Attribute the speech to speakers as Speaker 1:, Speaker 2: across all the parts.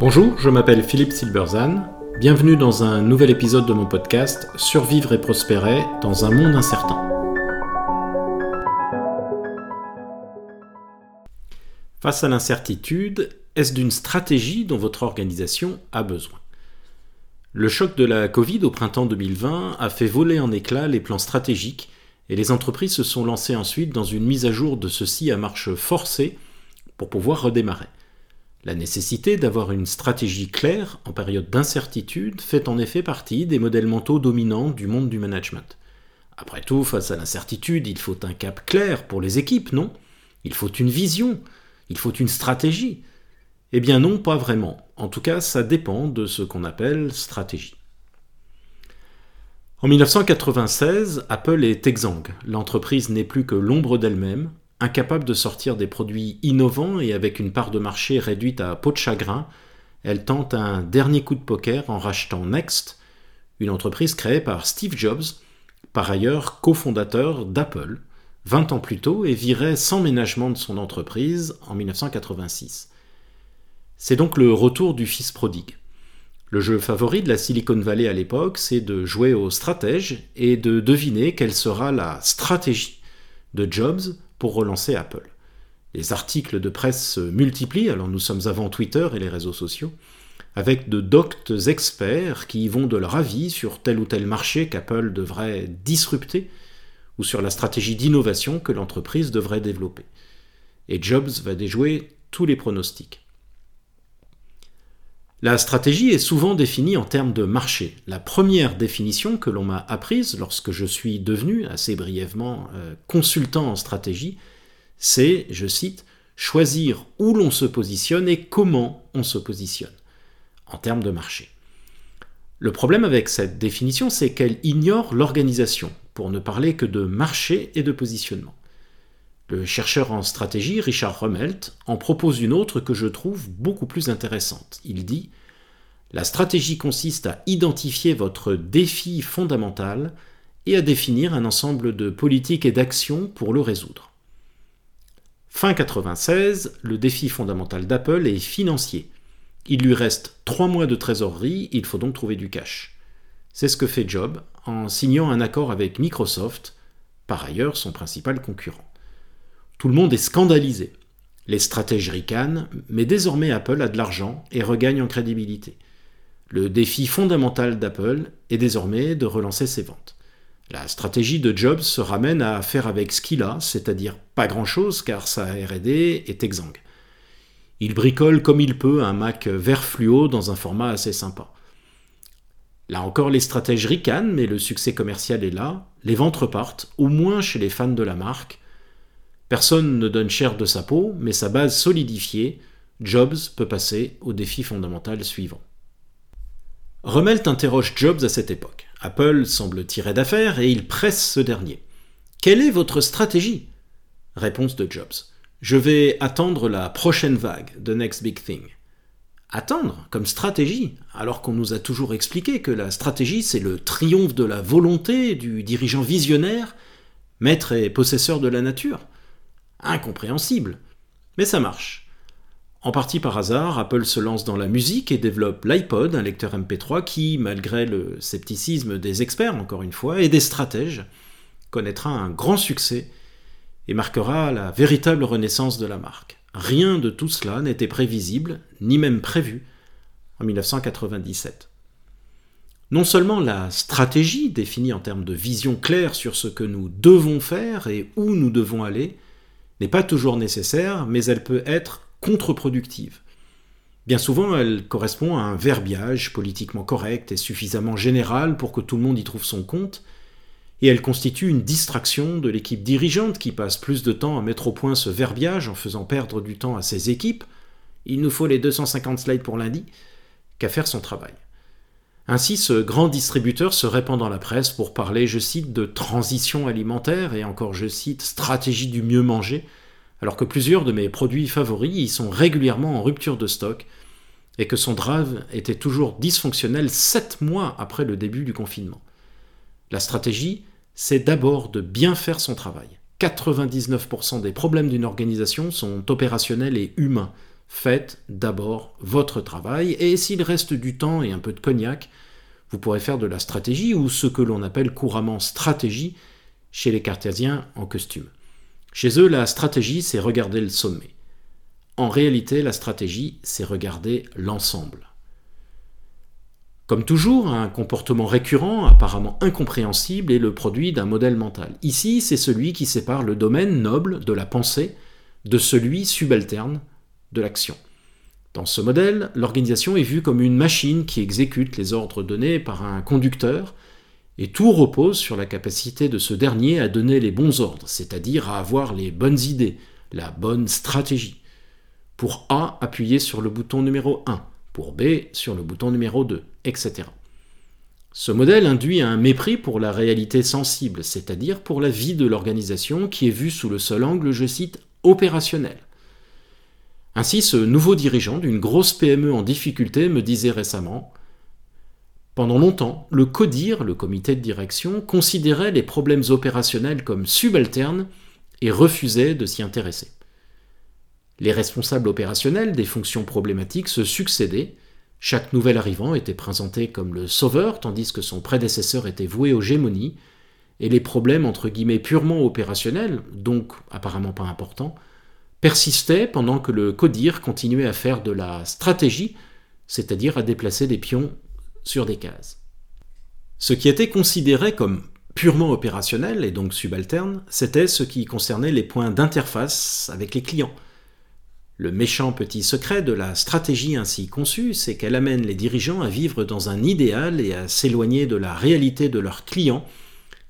Speaker 1: Bonjour, je m'appelle Philippe Silberzan. Bienvenue dans un nouvel épisode de mon podcast Survivre et prospérer dans un monde incertain. Face à l'incertitude, est-ce d'une stratégie dont votre organisation a besoin? Le choc de la Covid au printemps 2020 a fait voler en éclats les plans stratégiques et les entreprises se sont lancées ensuite dans une mise à jour de ceux-ci à marche forcée pour pouvoir redémarrer. La nécessité d'avoir une stratégie claire en période d'incertitude fait en effet partie des modèles mentaux dominants du monde du management. Après tout, face à l'incertitude, il faut un cap clair pour les équipes, non? Il faut une vision, il faut une stratégie. Eh bien non, pas vraiment. En tout cas, ça dépend de ce qu'on appelle stratégie. En 1996, Apple est exsangue. L'entreprise n'est plus que l'ombre d'elle-même, Incapable de sortir des produits innovants et avec une part de marché réduite à peau de chagrin, elle tente un dernier coup de poker en rachetant Next, une entreprise créée par Steve Jobs, par ailleurs cofondateur d'Apple, 20 ans plus tôt et virait sans ménagement de son entreprise en 1986. C'est donc le retour du fils prodigue. Le jeu favori de la Silicon Valley à l'époque, c'est de jouer au stratège et de deviner quelle sera la stratégie de Jobs pour relancer Apple. Les articles de presse se multiplient, alors nous sommes avant Twitter et les réseaux sociaux, avec de doctes experts qui vont de leur avis sur tel ou tel marché qu'Apple devrait disrupter ou sur la stratégie d'innovation que l'entreprise devrait développer. Et Jobs va déjouer tous les pronostics. La stratégie est souvent définie en termes de marché. La première définition que l'on m'a apprise lorsque je suis devenu, assez brièvement, euh, consultant en stratégie, c'est, je cite, choisir où l'on se positionne et comment on se positionne, en termes de marché. Le problème avec cette définition, c'est qu'elle ignore l'organisation, pour ne parler que de marché et de positionnement. Le chercheur en stratégie, Richard Rummelt, en propose une autre que je trouve beaucoup plus intéressante. Il dit La stratégie consiste à identifier votre défi fondamental et à définir un ensemble de politiques et d'actions pour le résoudre. Fin 96, le défi fondamental d'Apple est financier. Il lui reste trois mois de trésorerie, il faut donc trouver du cash. C'est ce que fait Job en signant un accord avec Microsoft, par ailleurs son principal concurrent. Tout le monde est scandalisé. Les stratèges ricanent, mais désormais Apple a de l'argent et regagne en crédibilité. Le défi fondamental d'Apple est désormais de relancer ses ventes. La stratégie de Jobs se ramène à faire avec ce qu'il a, c'est-à-dire pas grand-chose car sa RD est exsangue. Il bricole comme il peut un Mac vert fluo dans un format assez sympa. Là encore, les stratèges ricanent, mais le succès commercial est là, les ventes repartent, au moins chez les fans de la marque, Personne ne donne cher de sa peau, mais sa base solidifiée, Jobs peut passer au défi fondamental suivant. Rummelt interroge Jobs à cette époque. Apple semble tirer d'affaire et il presse ce dernier. Quelle est votre stratégie? Réponse de Jobs. Je vais attendre la prochaine vague, the next big thing. Attendre comme stratégie, alors qu'on nous a toujours expliqué que la stratégie c'est le triomphe de la volonté du dirigeant visionnaire, maître et possesseur de la nature incompréhensible. Mais ça marche. En partie par hasard, Apple se lance dans la musique et développe l'iPod, un lecteur MP3 qui, malgré le scepticisme des experts, encore une fois, et des stratèges, connaîtra un grand succès et marquera la véritable renaissance de la marque. Rien de tout cela n'était prévisible, ni même prévu, en 1997. Non seulement la stratégie définie en termes de vision claire sur ce que nous devons faire et où nous devons aller, n'est pas toujours nécessaire, mais elle peut être contre-productive. Bien souvent, elle correspond à un verbiage politiquement correct et suffisamment général pour que tout le monde y trouve son compte, et elle constitue une distraction de l'équipe dirigeante qui passe plus de temps à mettre au point ce verbiage en faisant perdre du temps à ses équipes, il nous faut les 250 slides pour lundi, qu'à faire son travail. Ainsi, ce grand distributeur se répand dans la presse pour parler, je cite, de transition alimentaire et encore, je cite, stratégie du mieux manger, alors que plusieurs de mes produits favoris y sont régulièrement en rupture de stock et que son drive était toujours dysfonctionnel sept mois après le début du confinement. La stratégie, c'est d'abord de bien faire son travail, 99% des problèmes d'une organisation sont opérationnels et humains. Faites d'abord votre travail, et s'il reste du temps et un peu de cognac, vous pourrez faire de la stratégie, ou ce que l'on appelle couramment stratégie, chez les cartésiens en costume. Chez eux, la stratégie, c'est regarder le sommet. En réalité, la stratégie, c'est regarder l'ensemble. Comme toujours, un comportement récurrent, apparemment incompréhensible, est le produit d'un modèle mental. Ici, c'est celui qui sépare le domaine noble de la pensée de celui subalterne de l'action. Dans ce modèle, l'organisation est vue comme une machine qui exécute les ordres donnés par un conducteur, et tout repose sur la capacité de ce dernier à donner les bons ordres, c'est-à-dire à avoir les bonnes idées, la bonne stratégie. Pour A, appuyer sur le bouton numéro 1, pour B, sur le bouton numéro 2, etc. Ce modèle induit un mépris pour la réalité sensible, c'est-à-dire pour la vie de l'organisation qui est vue sous le seul angle, je cite, opérationnel. Ainsi, ce nouveau dirigeant d'une grosse PME en difficulté me disait récemment Pendant longtemps, le CODIR, le comité de direction, considérait les problèmes opérationnels comme subalternes et refusait de s'y intéresser. Les responsables opérationnels des fonctions problématiques se succédaient, chaque nouvel arrivant était présenté comme le sauveur, tandis que son prédécesseur était voué aux gémonies, et les problèmes entre guillemets purement opérationnels, donc apparemment pas importants, persistaient pendant que le CODIR continuait à faire de la stratégie, c'est-à-dire à déplacer des pions sur des cases. Ce qui était considéré comme purement opérationnel et donc subalterne, c'était ce qui concernait les points d'interface avec les clients, le méchant petit secret de la stratégie ainsi conçue, c'est qu'elle amène les dirigeants à vivre dans un idéal et à s'éloigner de la réalité de leurs clients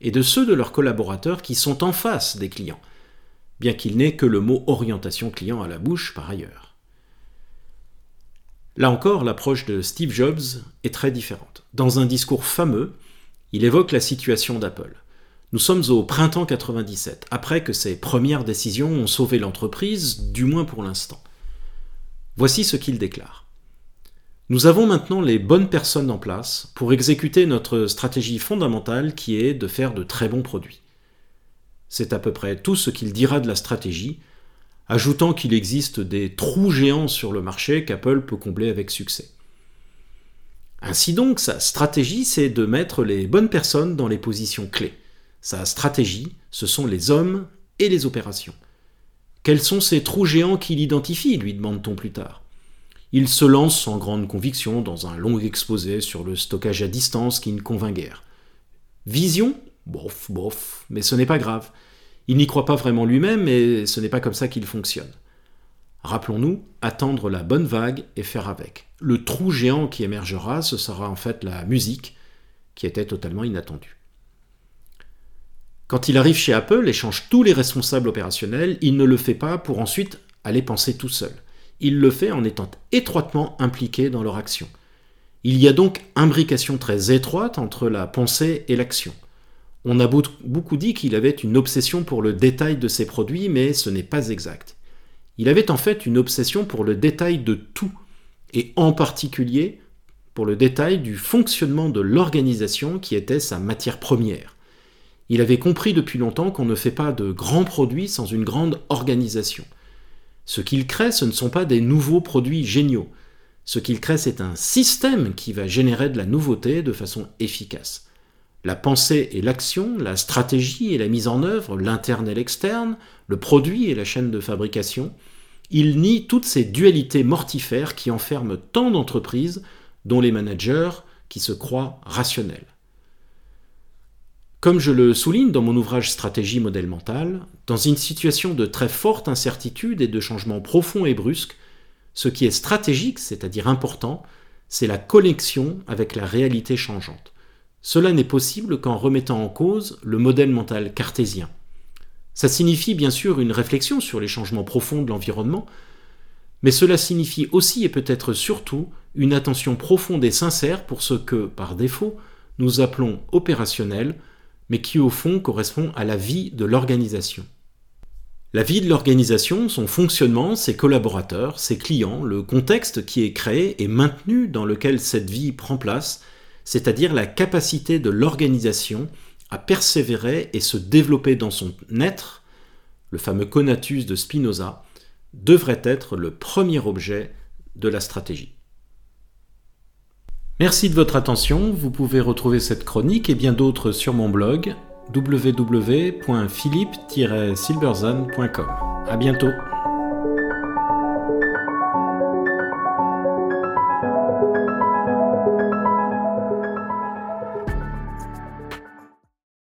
Speaker 1: et de ceux de leurs collaborateurs qui sont en face des clients, bien qu'il n'ait que le mot orientation client à la bouche par ailleurs. Là encore, l'approche de Steve Jobs est très différente. Dans un discours fameux, il évoque la situation d'Apple. Nous sommes au printemps 97, après que ces premières décisions ont sauvé l'entreprise, du moins pour l'instant. Voici ce qu'il déclare. Nous avons maintenant les bonnes personnes en place pour exécuter notre stratégie fondamentale qui est de faire de très bons produits. C'est à peu près tout ce qu'il dira de la stratégie, ajoutant qu'il existe des trous géants sur le marché qu'Apple peut combler avec succès. Ainsi donc, sa stratégie, c'est de mettre les bonnes personnes dans les positions clés. Sa stratégie, ce sont les hommes et les opérations. Quels sont ces trous géants qu'il identifie lui demande-t-on plus tard. Il se lance sans grande conviction dans un long exposé sur le stockage à distance qui ne convainc guère. Vision Bof, bof, mais ce n'est pas grave. Il n'y croit pas vraiment lui-même et ce n'est pas comme ça qu'il fonctionne. Rappelons-nous, attendre la bonne vague et faire avec. Le trou géant qui émergera, ce sera en fait la musique, qui était totalement inattendue. Quand il arrive chez Apple et change tous les responsables opérationnels, il ne le fait pas pour ensuite aller penser tout seul. Il le fait en étant étroitement impliqué dans leur action. Il y a donc imbrication très étroite entre la pensée et l'action. On a beaucoup dit qu'il avait une obsession pour le détail de ses produits, mais ce n'est pas exact. Il avait en fait une obsession pour le détail de tout, et en particulier pour le détail du fonctionnement de l'organisation qui était sa matière première. Il avait compris depuis longtemps qu'on ne fait pas de grands produits sans une grande organisation. Ce qu'il crée, ce ne sont pas des nouveaux produits géniaux. Ce qu'il crée, c'est un système qui va générer de la nouveauté de façon efficace. La pensée et l'action, la stratégie et la mise en œuvre, l'interne et l'externe, le produit et la chaîne de fabrication, il nie toutes ces dualités mortifères qui enferment tant d'entreprises dont les managers qui se croient rationnels. Comme je le souligne dans mon ouvrage Stratégie modèle mental, dans une situation de très forte incertitude et de changements profonds et brusques, ce qui est stratégique, c'est-à-dire important, c'est la connexion avec la réalité changeante. Cela n'est possible qu'en remettant en cause le modèle mental cartésien. Ça signifie bien sûr une réflexion sur les changements profonds de l'environnement, mais cela signifie aussi et peut-être surtout une attention profonde et sincère pour ce que, par défaut, nous appelons opérationnel, mais qui au fond correspond à la vie de l'organisation. La vie de l'organisation, son fonctionnement, ses collaborateurs, ses clients, le contexte qui est créé et maintenu dans lequel cette vie prend place, c'est-à-dire la capacité de l'organisation à persévérer et se développer dans son être, le fameux conatus de Spinoza, devrait être le premier objet de la stratégie. Merci de votre attention, vous pouvez retrouver cette chronique et bien d'autres sur mon blog www.philippe-silberzan.com. À bientôt